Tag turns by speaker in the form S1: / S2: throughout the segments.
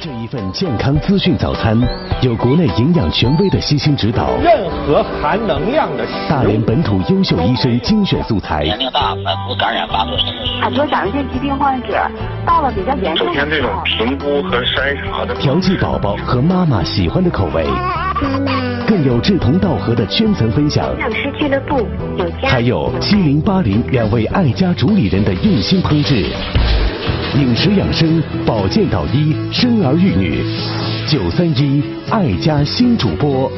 S1: 这一份健康资讯早餐，有国内营养权威的悉心指导，
S2: 任何含能量的
S1: 大连本土优秀医生精选素材。
S3: 年龄大，反复感染发作。
S4: 很多甲状腺疾病患者到了比较严重
S5: 首先，这种评估和筛查的
S1: 调剂宝宝和妈妈喜欢的口味，更有志同道合的圈层分享，
S4: 养师俱乐部有家，
S1: 还有七零八零两位爱家主理人的用心烹制。饮食养生、保健导医、生儿育女，九三一爱家新主播。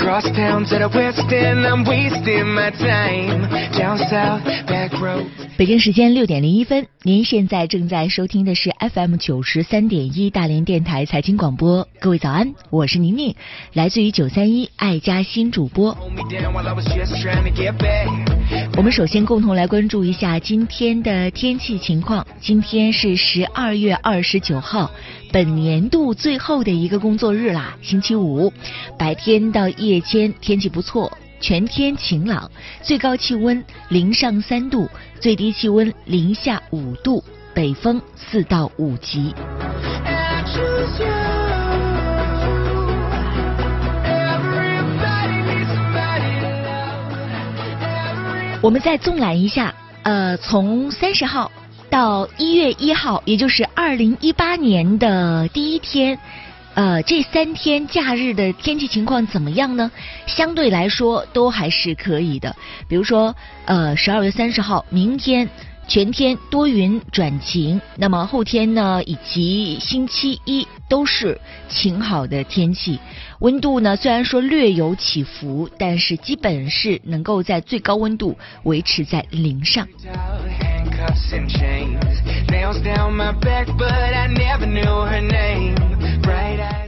S6: Late nights, New York, trouble on my mind. Cross town to the west end, I'm wasting my time. Down south, back road.
S7: 北京时间六点零一分，您现在正在收听的是 FM 九十三点一大连电台财经广播。各位早安，我是宁宁，来自于九三一爱家新主播。我们首先共同来关注一下今天的天气情况。今天是十二月二十九号，本年度最后的一个工作日啦，星期五，白天到夜间天气不错。全天晴朗，最高气温零上三度，最低气温零下五度，北风四到五级。我们再纵览一下，呃，从三十号到一月一号，也就是二零一八年的第一天，呃，这三天假日的天气情况怎么样呢？相对来说都还是可以的。比如说，呃，十二月三十号，明天。全天多云转晴那么后天呢以及星期一都是晴好的天气。温度呢虽然说略有起伏但是基本是能够在最高温度维持在零上。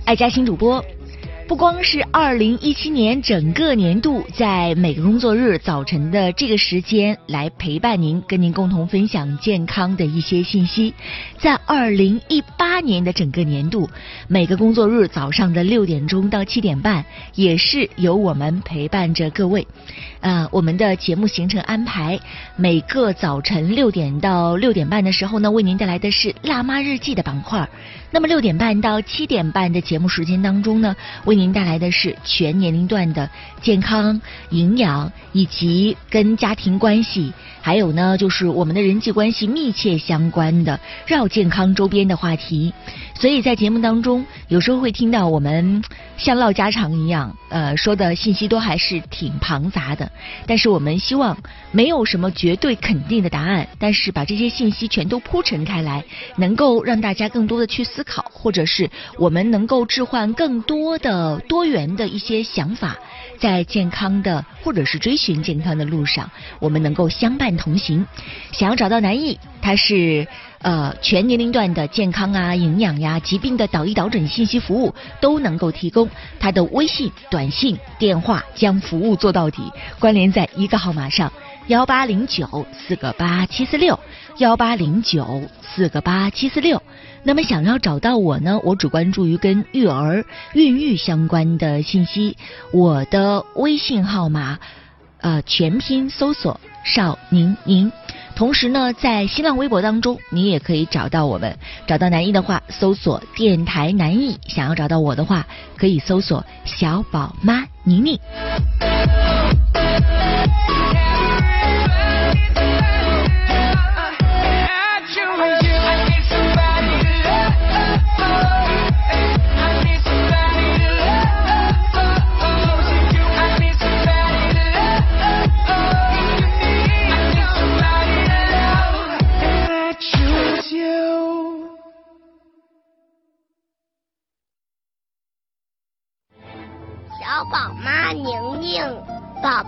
S7: 爱家新主播不光是二零一七年整个年度，在每个工作日早晨的这个时间来陪伴您，跟您共同分享健康的一些信息。在二零一八年的整个年度，每个工作日早上的六点钟到七点半，也是由我们陪伴着各位。呃，我们的节目行程安排，每个早晨六点到六点半的时候呢，为您带来的是“辣妈日记”的板块。那么六点半到七点半的节目时间当中呢，为您带来的是全年龄段的健康、营养以及跟家庭关系，还有呢就是我们的人际关系密切相关的绕健康周边的话题。所以在节目当中，有时候会听到我们像唠家常一样，呃，说的信息都还是挺庞杂的。但是我们希望没有什么绝对肯定的答案，但是把这些信息全都铺陈开来，能够让大家更多的去思考，或者是我们能够置换更多的多元的一些想法，在健康的或者是追寻健康的路上，我们能够相伴同行。想要找到南艺，它是。呃，全年龄段的健康啊、营养呀、疾病的导医导诊信息服务都能够提供。他的微信、短信、电话将服务做到底，关联在一个号码上：幺八零九四个八七四六，幺八零九四个八七四六。那么想要找到我呢，我只关注于跟育儿、孕育相关的信息。我的微信号码，呃，全拼搜索邵宁宁。同时呢，在新浪微博当中，你也可以找到我们。找到南艺的话，搜索“电台南艺”；想要找到我的话，可以搜索“小宝妈宁宁”。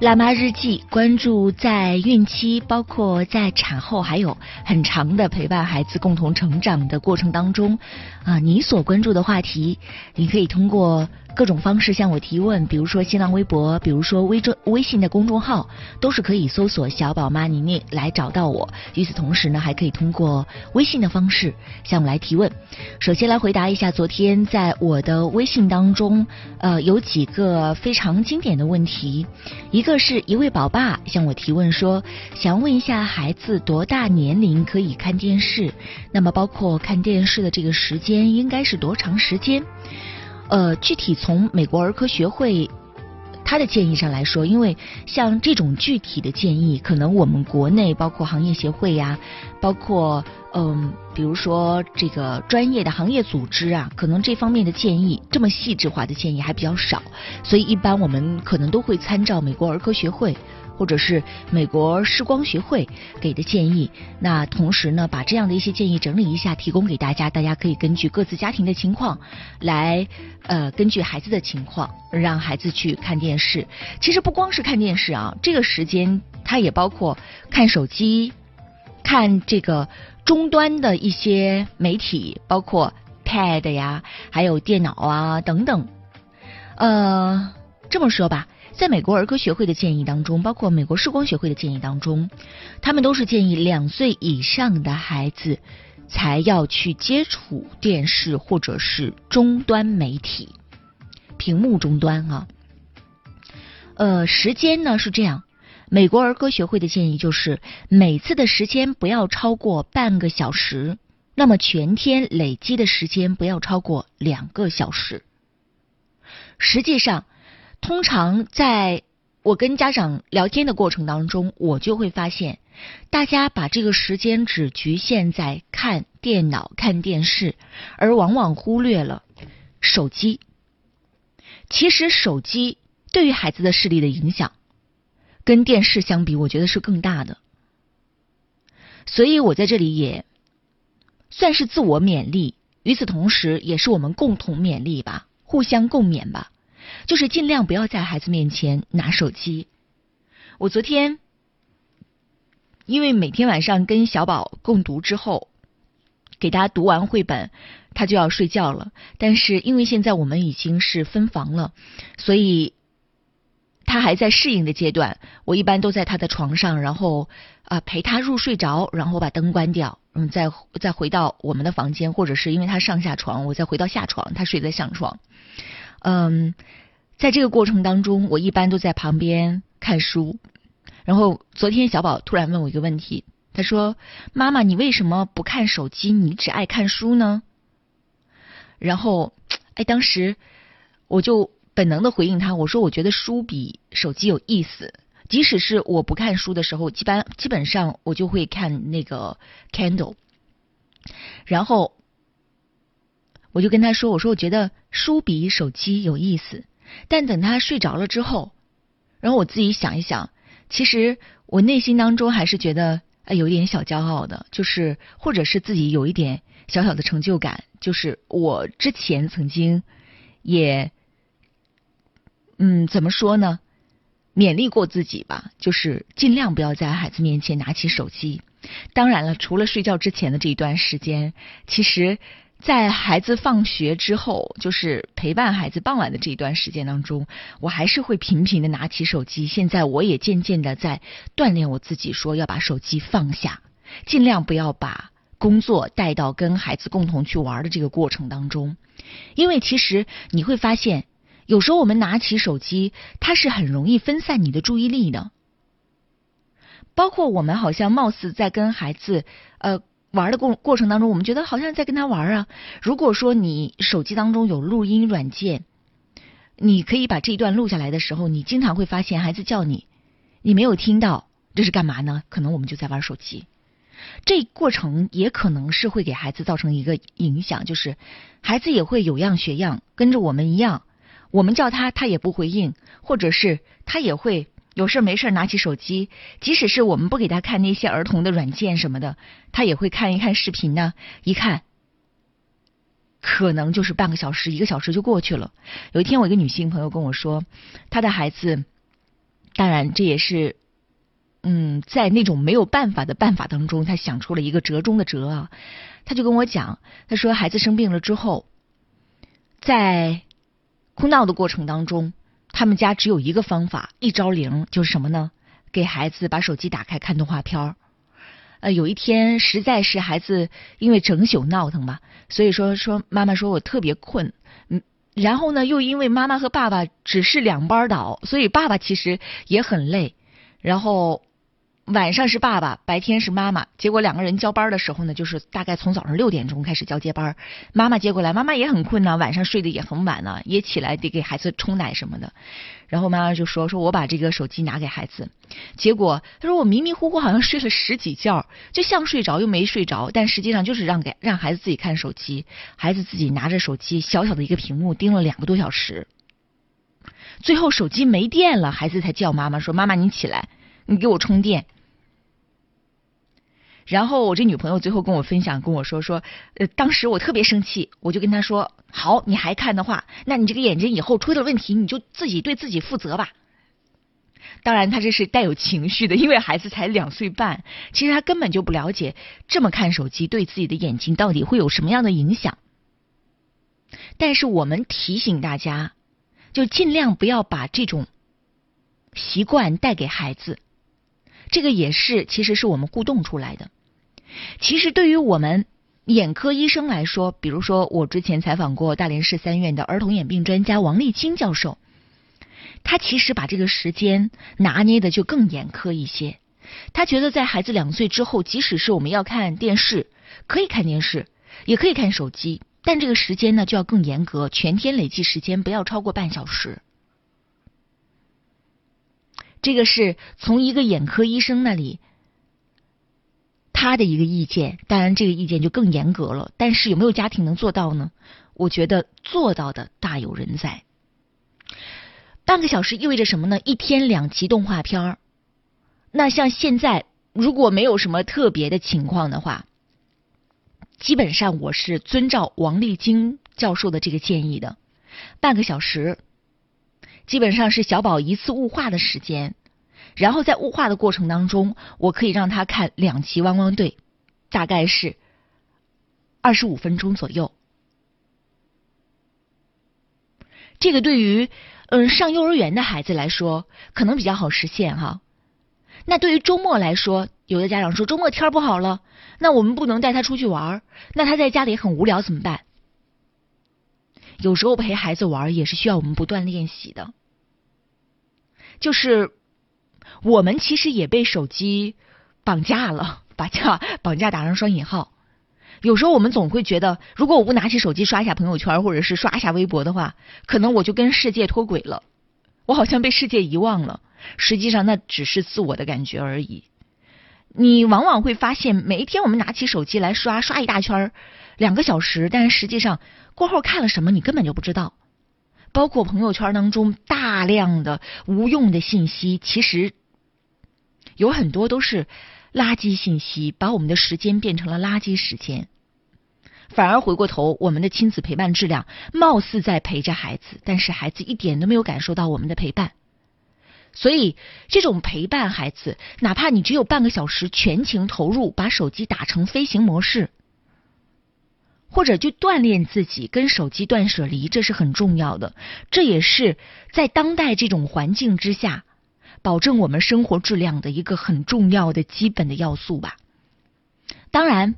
S7: 辣妈日记关注在孕期，包括在产后，还有很长的陪伴孩子共同成长的过程当中，啊，你所关注的话题，你可以通过。各种方式向我提问，比如说新浪微博，比如说微专微信的公众号，都是可以搜索“小宝妈宁宁”来找到我。与此同时呢，还可以通过微信的方式向我来提问。首先来回答一下昨天在我的微信当中，呃，有几个非常经典的问题。一个是一位宝爸向我提问说，想问一下孩子多大年龄可以看电视？那么包括看电视的这个时间应该是多长时间？呃，具体从美国儿科学会他的建议上来说，因为像这种具体的建议，可能我们国内包括行业协会呀，包括嗯，比如说这个专业的行业组织啊，可能这方面的建议这么细致化的建议还比较少，所以一般我们可能都会参照美国儿科学会。或者是美国视光学会给的建议，那同时呢，把这样的一些建议整理一下，提供给大家，大家可以根据各自家庭的情况来，呃，根据孩子的情况，让孩子去看电视。其实不光是看电视啊，这个时间它也包括看手机、看这个终端的一些媒体，包括 Pad 呀，还有电脑啊等等。呃，这么说吧。在美国儿科学会的建议当中，包括美国视光学会的建议当中，他们都是建议两岁以上的孩子才要去接触电视或者是终端媒体、屏幕终端啊。呃，时间呢是这样，美国儿科学会的建议就是每次的时间不要超过半个小时，那么全天累积的时间不要超过两个小时。实际上。通常在我跟家长聊天的过程当中，我就会发现，大家把这个时间只局限在看电脑、看电视，而往往忽略了手机。其实手机对于孩子的视力的影响，跟电视相比，我觉得是更大的。所以我在这里也算是自我勉励，与此同时，也是我们共同勉励吧，互相共勉吧。就是尽量不要在孩子面前拿手机。我昨天因为每天晚上跟小宝共读之后，给他读完绘本，他就要睡觉了。但是因为现在我们已经是分房了，所以他还在适应的阶段。我一般都在他的床上，然后啊陪他入睡着，然后把灯关掉，嗯，再再回到我们的房间，或者是因为他上下床，我再回到下床，他睡在上床。嗯，在这个过程当中，我一般都在旁边看书。然后昨天小宝突然问我一个问题，他说：“妈妈，你为什么不看手机，你只爱看书呢？”然后，哎，当时我就本能的回应他，我说：“我觉得书比手机有意思。即使是我不看书的时候，基本基本上我就会看那个 Kindle。”然后。我就跟他说：“我说我觉得书比手机有意思，但等他睡着了之后，然后我自己想一想，其实我内心当中还是觉得哎有一点小骄傲的，就是或者是自己有一点小小的成就感，就是我之前曾经也嗯怎么说呢，勉励过自己吧，就是尽量不要在孩子面前拿起手机。当然了，除了睡觉之前的这一段时间，其实。”在孩子放学之后，就是陪伴孩子傍晚的这一段时间当中，我还是会频频的拿起手机。现在我也渐渐的在锻炼我自己，说要把手机放下，尽量不要把工作带到跟孩子共同去玩的这个过程当中。因为其实你会发现，有时候我们拿起手机，它是很容易分散你的注意力的。包括我们好像貌似在跟孩子，呃。玩的过过程当中，我们觉得好像在跟他玩啊。如果说你手机当中有录音软件，你可以把这一段录下来的时候，你经常会发现孩子叫你，你没有听到，这是干嘛呢？可能我们就在玩手机。这过程也可能是会给孩子造成一个影响，就是孩子也会有样学样，跟着我们一样，我们叫他他也不回应，或者是他也会。有事没事拿起手机，即使是我们不给他看那些儿童的软件什么的，他也会看一看视频呢。一看，可能就是半个小时、一个小时就过去了。有一天，我一个女性朋友跟我说，她的孩子当然，这也是，嗯，在那种没有办法的办法当中，他想出了一个折中的折啊。他就跟我讲，他说孩子生病了之后，在哭闹的过程当中，他们家只有一个方法，一招灵，就是什么呢？给孩子把手机打开看动画片儿。呃，有一天实在是孩子因为整宿闹腾吧，所以说说妈妈说我特别困，嗯，然后呢又因为妈妈和爸爸只是两班倒，所以爸爸其实也很累，然后。晚上是爸爸，白天是妈妈。结果两个人交班的时候呢，就是大概从早上六点钟开始交接班。妈妈接过来，妈妈也很困呢，晚上睡得也很晚呢，也起来得给孩子冲奶什么的。然后妈妈就说：“说我把这个手机拿给孩子。”结果他说：“我迷迷糊糊好像睡了十几觉，就像睡着又没睡着，但实际上就是让给让孩子自己看手机。孩子自己拿着手机，小小的一个屏幕盯了两个多小时。最后手机没电了，孩子才叫妈妈说：‘妈妈，你起来，你给我充电。’”然后我这女朋友最后跟我分享，跟我说说，呃，当时我特别生气，我就跟她说，好，你还看的话，那你这个眼睛以后出了问题，你就自己对自己负责吧。当然，他这是带有情绪的，因为孩子才两岁半，其实他根本就不了解这么看手机对自己的眼睛到底会有什么样的影响。但是我们提醒大家，就尽量不要把这种习惯带给孩子，这个也是其实是我们互动出来的。其实，对于我们眼科医生来说，比如说我之前采访过大连市三院的儿童眼病专家王立清教授，他其实把这个时间拿捏的就更严苛一些。他觉得在孩子两岁之后，即使是我们要看电视，可以看电视，也可以看手机，但这个时间呢就要更严格，全天累计时间不要超过半小时。这个是从一个眼科医生那里。他的一个意见，当然这个意见就更严格了。但是有没有家庭能做到呢？我觉得做到的大有人在。半个小时意味着什么呢？一天两集动画片儿。那像现在如果没有什么特别的情况的话，基本上我是遵照王立京教授的这个建议的。半个小时，基本上是小宝一次雾化的时间。然后在雾化的过程当中，我可以让他看两集《汪汪队》，大概是二十五分钟左右。这个对于嗯上幼儿园的孩子来说，可能比较好实现哈。那对于周末来说，有的家长说周末天不好了，那我们不能带他出去玩儿，那他在家里很无聊怎么办？有时候陪孩子玩也是需要我们不断练习的，就是。我们其实也被手机绑架了，把架绑架打上双引号。有时候我们总会觉得，如果我不拿起手机刷一下朋友圈，或者是刷一下微博的话，可能我就跟世界脱轨了，我好像被世界遗忘了。实际上那只是自我的感觉而已。你往往会发现，每一天我们拿起手机来刷刷一大圈儿两个小时，但是实际上过后看了什么，你根本就不知道。包括朋友圈当中大量的无用的信息，其实。有很多都是垃圾信息，把我们的时间变成了垃圾时间。反而回过头，我们的亲子陪伴质量貌似在陪着孩子，但是孩子一点都没有感受到我们的陪伴。所以，这种陪伴孩子，哪怕你只有半个小时全情投入，把手机打成飞行模式，或者就锻炼自己跟手机断舍离，这是很重要的。这也是在当代这种环境之下。保证我们生活质量的一个很重要的基本的要素吧。当然，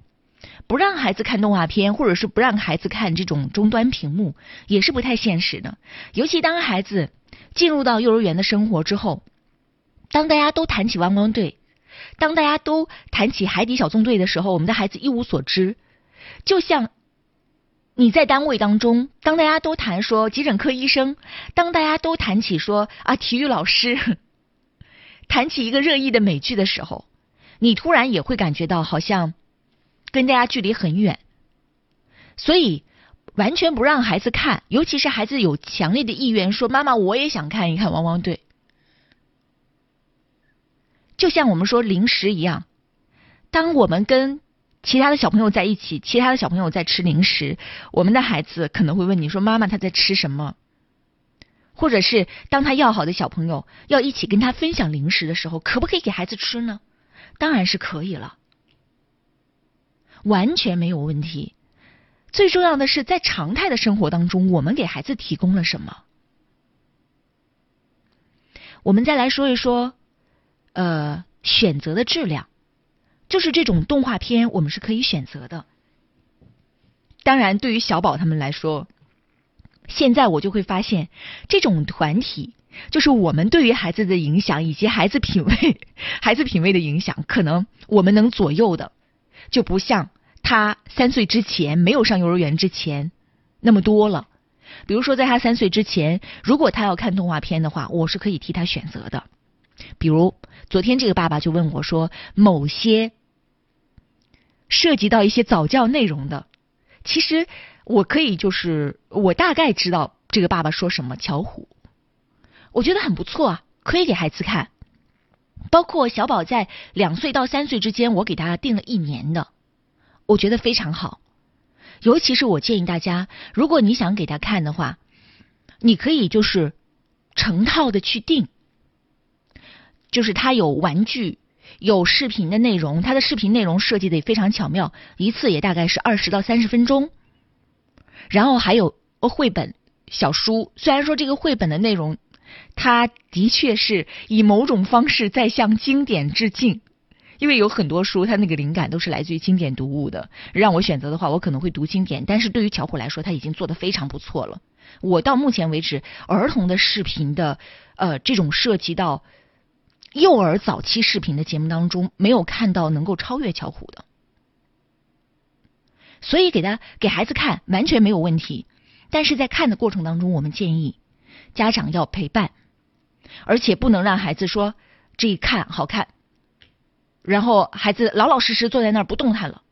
S7: 不让孩子看动画片，或者是不让孩子看这种终端屏幕，也是不太现实的。尤其当孩子进入到幼儿园的生活之后，当大家都谈起汪汪队，当大家都谈起海底小纵队的时候，我们的孩子一无所知。就像你在单位当中，当大家都谈说急诊科医生，当大家都谈起说啊体育老师。谈起一个热议的美剧的时候，你突然也会感觉到好像跟大家距离很远，所以完全不让孩子看，尤其是孩子有强烈的意愿说：“妈妈，我也想看一看汪汪队。”就像我们说零食一样，当我们跟其他的小朋友在一起，其他的小朋友在吃零食，我们的孩子可能会问你说：“妈妈，他在吃什么？”或者是当他要好的小朋友要一起跟他分享零食的时候，可不可以给孩子吃呢？当然是可以了，完全没有问题。最重要的是，在常态的生活当中，我们给孩子提供了什么？我们再来说一说，呃，选择的质量，就是这种动画片，我们是可以选择的。当然，对于小宝他们来说，现在我就会发现，这种团体就是我们对于孩子的影响，以及孩子品味、孩子品味的影响，可能我们能左右的，就不像他三岁之前没有上幼儿园之前那么多了。比如说，在他三岁之前，如果他要看动画片的话，我是可以替他选择的。比如昨天这个爸爸就问我说，某些涉及到一些早教内容的，其实我可以就是我大概知道这个爸爸说什么。巧虎，我觉得很不错啊，可以给孩子看。包括小宝在两岁到三岁之间，我给他定了一年的，我觉得非常好。尤其是我建议大家，如果你想给他看的话，你可以就是成套的去订，就是他有玩具、有视频的内容，他的视频内容设计的也非常巧妙，一次也大概是二十到三十分钟。然后还有绘本、小书，虽然说这个绘本的内容，它的确是以某种方式在向经典致敬。因为有很多书，它那个灵感都是来自于经典读物的。让我选择的话，我可能会读经典。但是对于巧虎来说，他已经做的非常不错了。我到目前为止，儿童的视频的呃这种涉及到幼儿早期视频的节目当中，没有看到能够超越巧虎的。所以给他给孩子看完全没有问题。但是在看的过程当中，我们建议家长要陪伴，而且不能让孩子说这一看好看。然后孩子老老实实坐在那儿不动弹了，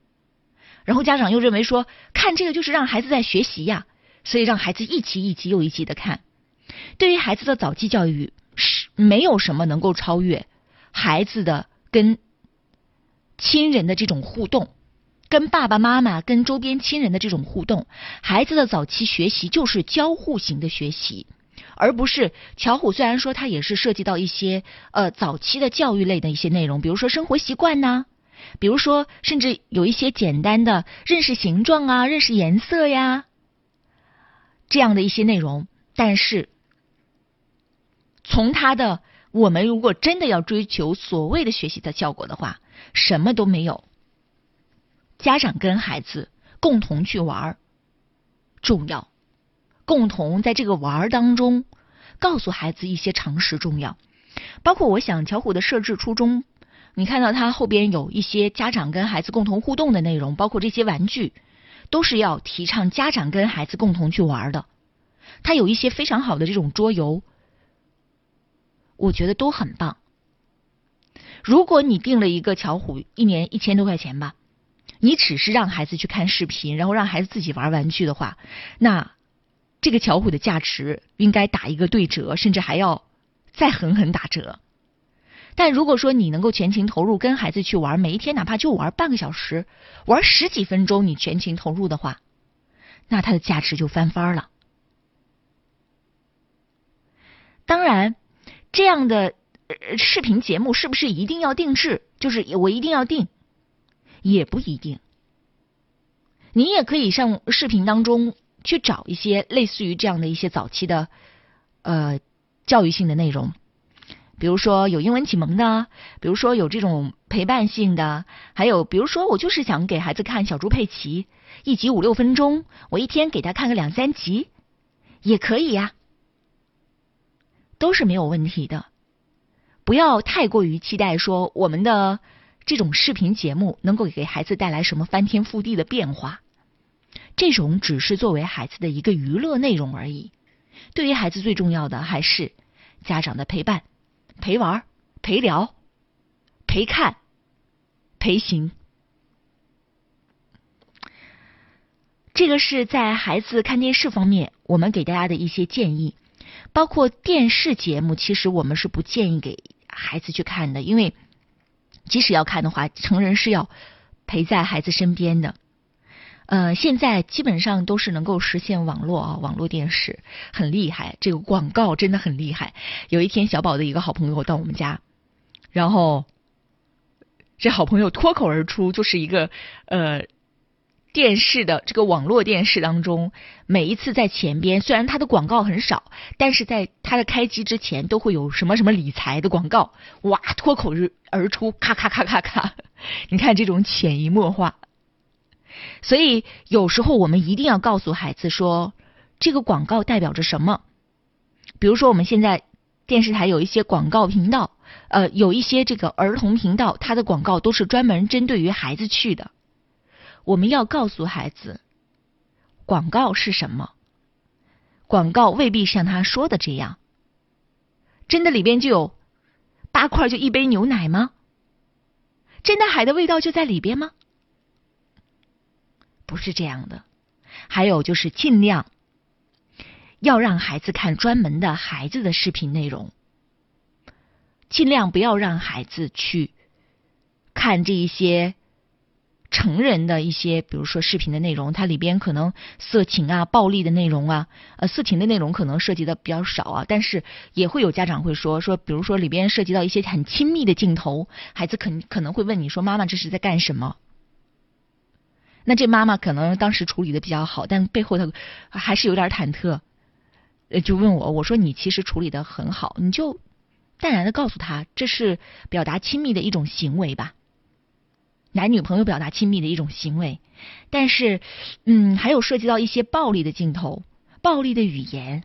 S7: 然后家长又认为说看这个就是让孩子在学习呀，所以让孩子一集一集又一集的看。对于孩子的早期教育是没有什么能够超越孩子的跟亲人的这种互动，跟爸爸妈妈跟周边亲人的这种互动。孩子的早期学习就是交互型的学习。而不是巧虎，虽然说它也是涉及到一些呃早期的教育类的一些内容，比如说生活习惯呐，比如说甚至有一些简单的认识形状啊、认识颜色呀这样的一些内容。但是从它的我们如果真的要追求所谓的学习的效果的话，什么都没有，家长跟孩子共同去玩儿重要。共同在这个玩儿当中，告诉孩子一些常识重要。包括我想巧虎的设置初衷，你看到它后边有一些家长跟孩子共同互动的内容，包括这些玩具，都是要提倡家长跟孩子共同去玩的。它有一些非常好的这种桌游，我觉得都很棒。如果你定了一个巧虎一年一千多块钱吧，你只是让孩子去看视频，然后让孩子自己玩玩具的话，那。这个巧虎的价值应该打一个对折，甚至还要再狠狠打折。但如果说你能够全情投入跟孩子去玩，每一天哪怕就玩半个小时，玩十几分钟，你全情投入的话，那它的价值就翻番了。当然，这样的呃视频节目是不是一定要定制？就是我一定要定，也不一定。你也可以上视频当中。去找一些类似于这样的一些早期的呃教育性的内容，比如说有英文启蒙的，比如说有这种陪伴性的，还有比如说我就是想给孩子看小猪佩奇，一集五六分钟，我一天给他看个两三集也可以呀，都是没有问题的。不要太过于期待说我们的这种视频节目能够给孩子带来什么翻天覆地的变化。这种只是作为孩子的一个娱乐内容而已。对于孩子最重要的还是家长的陪伴、陪玩、陪聊、陪看、陪行。这个是在孩子看电视方面，我们给大家的一些建议。包括电视节目，其实我们是不建议给孩子去看的，因为即使要看的话，成人是要陪在孩子身边的。呃，现在基本上都是能够实现网络啊，网络电视很厉害，这个广告真的很厉害。有一天，小宝的一个好朋友到我们家，然后这好朋友脱口而出，就是一个呃电视的这个网络电视当中，每一次在前边，虽然它的广告很少，但是在它的开机之前都会有什么什么理财的广告，哇，脱口而出，咔咔咔咔咔，你看这种潜移默化。所以有时候我们一定要告诉孩子说，这个广告代表着什么。比如说，我们现在电视台有一些广告频道，呃，有一些这个儿童频道，它的广告都是专门针对于孩子去的。我们要告诉孩子，广告是什么？广告未必像他说的这样。真的里边就有八块就一杯牛奶吗？真的海的味道就在里边吗？不是这样的，还有就是尽量要让孩子看专门的孩子的视频内容，尽量不要让孩子去看这一些成人的一些，比如说视频的内容，它里边可能色情啊、暴力的内容啊，呃，色情的内容可能涉及的比较少啊，但是也会有家长会说说，比如说里边涉及到一些很亲密的镜头，孩子肯可能会问你说：“妈妈，这是在干什么？”那这妈妈可能当时处理的比较好，但背后她还是有点忐忑，呃就问我，我说你其实处理的很好，你就淡然的告诉他，这是表达亲密的一种行为吧，男女朋友表达亲密的一种行为，但是，嗯，还有涉及到一些暴力的镜头、暴力的语言，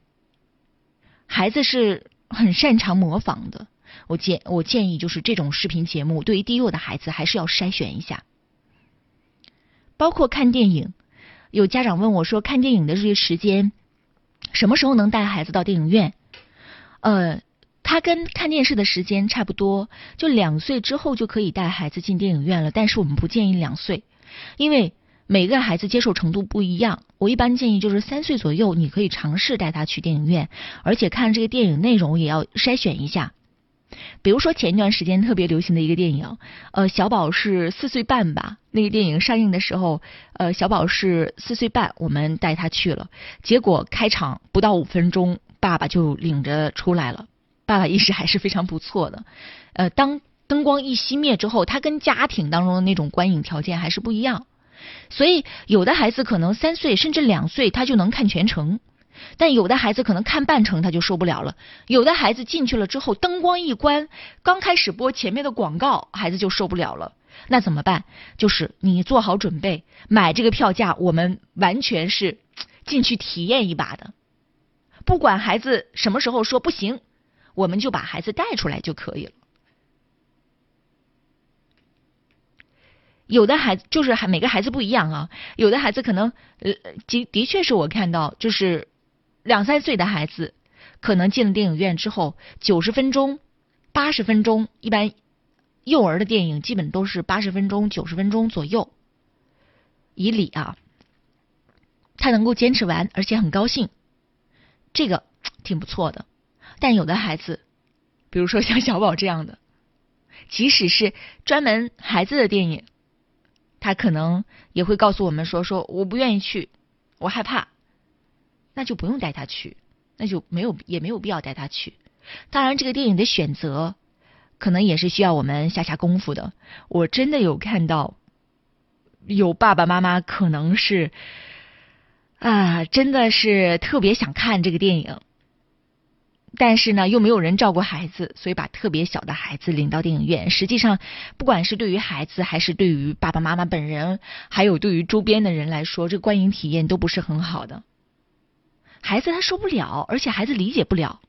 S7: 孩子是很擅长模仿的，我建我建议就是这种视频节目对于低幼的孩子还是要筛选一下。包括看电影，有家长问我说：“看电影的这些时间，什么时候能带孩子到电影院？”呃，他跟看电视的时间差不多，就两岁之后就可以带孩子进电影院了。但是我们不建议两岁，因为每个孩子接受程度不一样。我一般建议就是三岁左右，你可以尝试带他去电影院，而且看这个电影内容也要筛选一下。比如说前一段时间特别流行的一个电影，呃，小宝是四岁半吧。那个电影上映的时候，呃，小宝是四岁半，我们带他去了。结果开场不到五分钟，爸爸就领着出来了。爸爸意识还是非常不错的。呃，当灯光一熄灭之后，他跟家庭当中的那种观影条件还是不一样。所以有的孩子可能三岁甚至两岁，他就能看全程。但有的孩子可能看半程他就受不了了，有的孩子进去了之后灯光一关，刚开始播前面的广告，孩子就受不了了。那怎么办？就是你做好准备，买这个票价，我们完全是进去体验一把的。不管孩子什么时候说不行，我们就把孩子带出来就可以了。有的孩子就是还每个孩子不一样啊，有的孩子可能呃的的确是我看到就是。两三岁的孩子，可能进了电影院之后，九十分钟、八十分钟，一般幼儿的电影基本都是八十分钟、九十分钟左右。以理啊，他能够坚持完，而且很高兴，这个挺不错的。但有的孩子，比如说像小宝这样的，即使是专门孩子的电影，他可能也会告诉我们说：“说我不愿意去，我害怕。”那就不用带他去，那就没有也没有必要带他去。当然，这个电影的选择可能也是需要我们下下功夫的。我真的有看到有爸爸妈妈可能是啊，真的是特别想看这个电影，但是呢又没有人照顾孩子，所以把特别小的孩子领到电影院。实际上，不管是对于孩子，还是对于爸爸妈妈本人，还有对于周边的人来说，这个观影体验都不是很好的。孩子他受不了，而且孩子理解不了。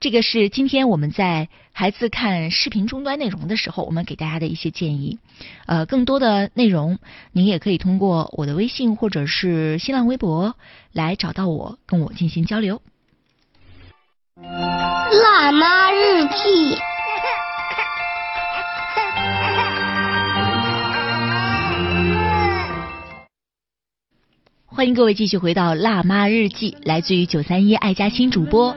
S7: 这个是今天我们在孩子看视频终端内容的时候，我们给大家的一些建议。呃，更多的内容您也可以通过我的微信或者是新浪微博来找到我，跟我进行交流。
S8: 辣妈日记。
S7: 欢迎各位继续回到《辣妈日记》，来自于九三一爱家新主播。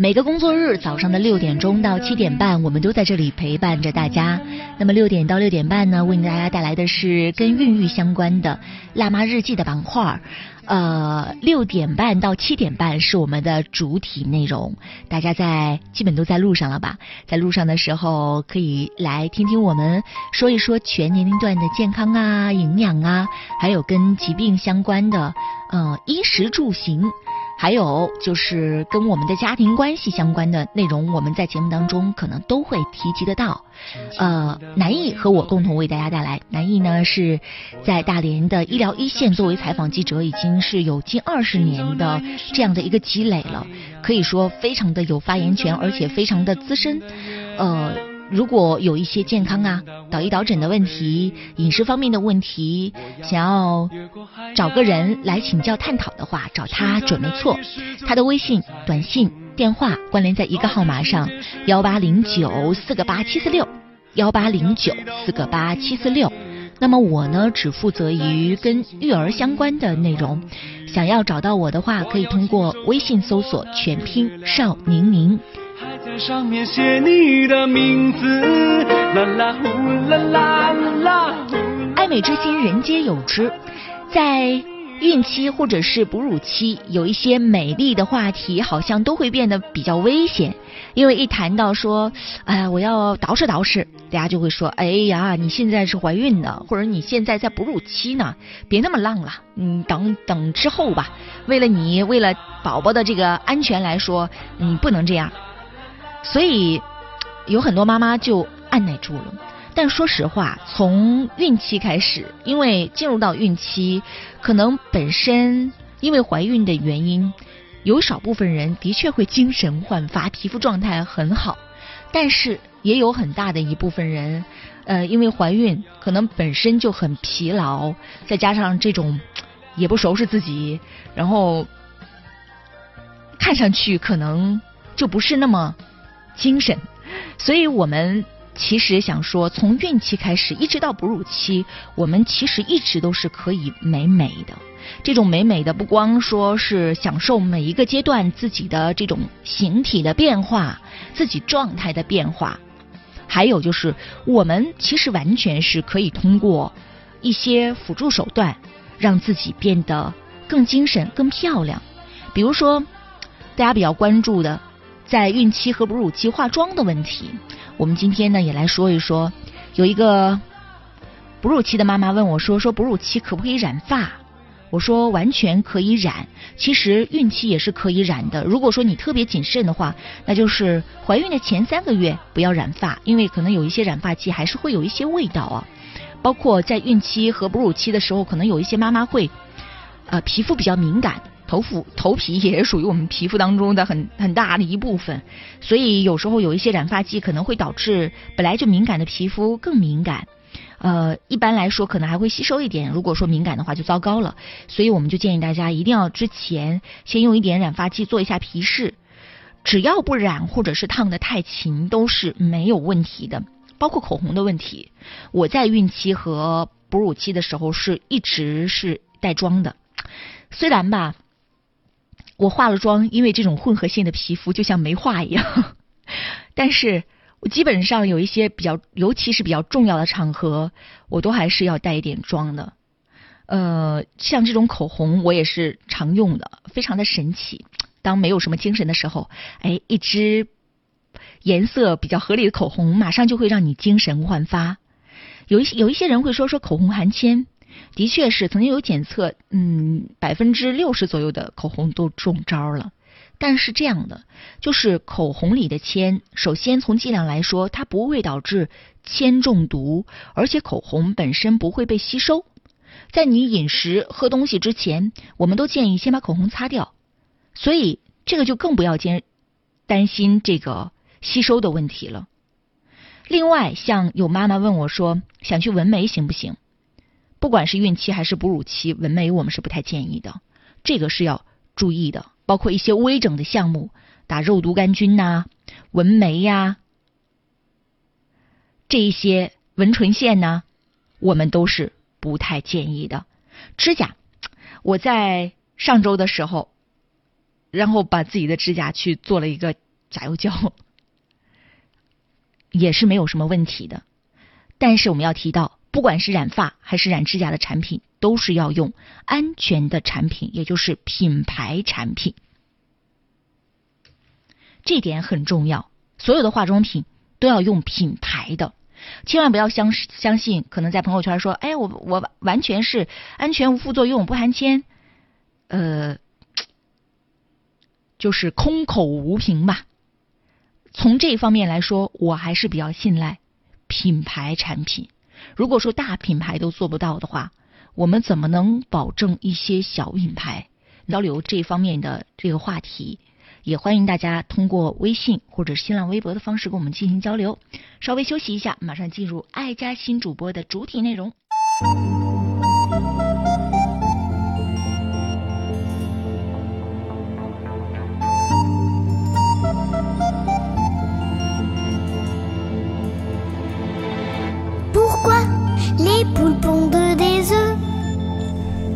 S7: 每个工作日早上的六点钟到七点半，我们都在这里陪伴着大家。那么六点到六点半呢，为大家带来的是跟孕育相关的《辣妈日记》的板块儿。呃，六点半到七点半是我们的主体内容。大家在基本都在路上了吧？在路上的时候可以来听听我们说一说全年龄段的健康啊、营养啊，还有跟疾病相关的呃衣食住行。还有就是跟我们的家庭关系相关的内容，我们在节目当中可能都会提及得到。呃，南艺和我共同为大家带来。南艺呢是在大连的医疗一线作为采访记者，已经是有近二十年的这样的一个积累了，可以说非常的有发言权，而且非常的资深。呃。如果有一些健康啊、导医导诊的问题、饮食方面的问题，想要找个人来请教探讨的话，找他准没错。他的微信、短信、电话关联在一个号码上：幺八零九四个八七四六，幺八零九四个八七四六。那么我呢，只负责于跟育儿相关的内容。想要找到我的话，可以通过微信搜索全拼邵宁宁。在上面写你的名字，啦啦呼啦啦啦。爱美之心，人皆有之。在孕期或者是哺乳期，有一些美丽的话题，好像都会变得比较危险。因为一谈到说，哎，我要捯饬捯饬，大家就会说，哎呀，你现在是怀孕的，或者你现在在哺乳期呢，别那么浪了，嗯，等等之后吧。为了你，为了宝宝的这个安全来说，你不能这样。所以，有很多妈妈就按耐住了。但说实话，从孕期开始，因为进入到孕期，可能本身因为怀孕的原因，有少部分人的确会精神焕发，皮肤状态很好。但是也有很大的一部分人，呃，因为怀孕可能本身就很疲劳，再加上这种也不收拾自己，然后看上去可能就不是那么。精神，所以我们其实想说，从孕期开始一直到哺乳期，我们其实一直都是可以美美的。这种美美的，不光说是享受每一个阶段自己的这种形体的变化、自己状态的变化，还有就是我们其实完全是可以通过一些辅助手段，让自己变得更精神、更漂亮。比如说，大家比较关注的。在孕期和哺乳期化妆的问题，我们今天呢也来说一说。有一个哺乳期的妈妈问我说：“说哺乳期可不可以染发？”我说：“完全可以染。其实孕期也是可以染的。如果说你特别谨慎的话，那就是怀孕的前三个月不要染发，因为可能有一些染发剂还是会有一些味道啊。包括在孕期和哺乳期的时候，可能有一些妈妈会呃皮肤比较敏感。”头肤头皮也属于我们皮肤当中的很很大的一部分，所以有时候有一些染发剂可能会导致本来就敏感的皮肤更敏感。呃，一般来说可能还会吸收一点，如果说敏感的话就糟糕了。所以我们就建议大家一定要之前先用一点染发剂做一下皮试，只要不染或者是烫的太勤都是没有问题的。包括口红的问题，我在孕期和哺乳期的时候是一直是带妆的，虽然吧。我化了妆，因为这种混合性的皮肤就像没化一样。但是我基本上有一些比较，尤其是比较重要的场合，我都还是要带一点妆的。呃，像这种口红，我也是常用的，非常的神奇。当没有什么精神的时候，哎，一支颜色比较合理的口红，马上就会让你精神焕发。有一些有一些人会说说口红含铅。的确是曾经有检测，嗯，百分之六十左右的口红都中招了。但是这样的，就是口红里的铅，首先从剂量来说，它不会导致铅中毒，而且口红本身不会被吸收。在你饮食喝东西之前，我们都建议先把口红擦掉，所以这个就更不要兼担心这个吸收的问题了。另外，像有妈妈问我说，想去纹眉行不行？不管是孕期还是哺乳期，纹眉我们是不太建议的，这个是要注意的。包括一些微整的项目，打肉毒杆菌呐，纹眉呀，这一些纹唇线呐，我们都是不太建议的。指甲，我在上周的时候，然后把自己的指甲去做了一个甲油胶，也是没有什么问题的。但是我们要提到，不管是染发还是染指甲的产品，都是要用安全的产品，也就是品牌产品。这点很重要，所有的化妆品都要用品牌的，千万不要相相信可能在朋友圈说，哎，我我完全是安全无副作用，不含铅，呃，就是空口无凭吧。从这方面来说，我还是比较信赖品牌产品。如果说大品牌都做不到的话，我们怎么能保证一些小品牌交流这方面的这个话题？也欢迎大家通过微信或者新浪微博的方式跟我们进行交流。稍微休息一下，马上进入爱家新主播的主体内容。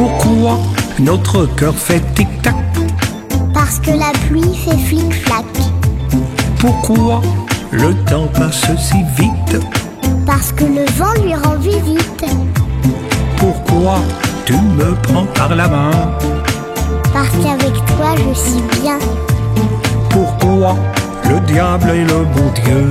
S9: Pourquoi notre cœur fait tic-tac?
S10: Parce que la pluie fait flic-flac.
S9: Pourquoi le temps passe si vite?
S10: Parce que le vent lui rend visite.
S9: Pourquoi tu me prends par la main?
S10: Parce qu'avec toi, je suis bien.
S9: Pourquoi le diable est le bon Dieu?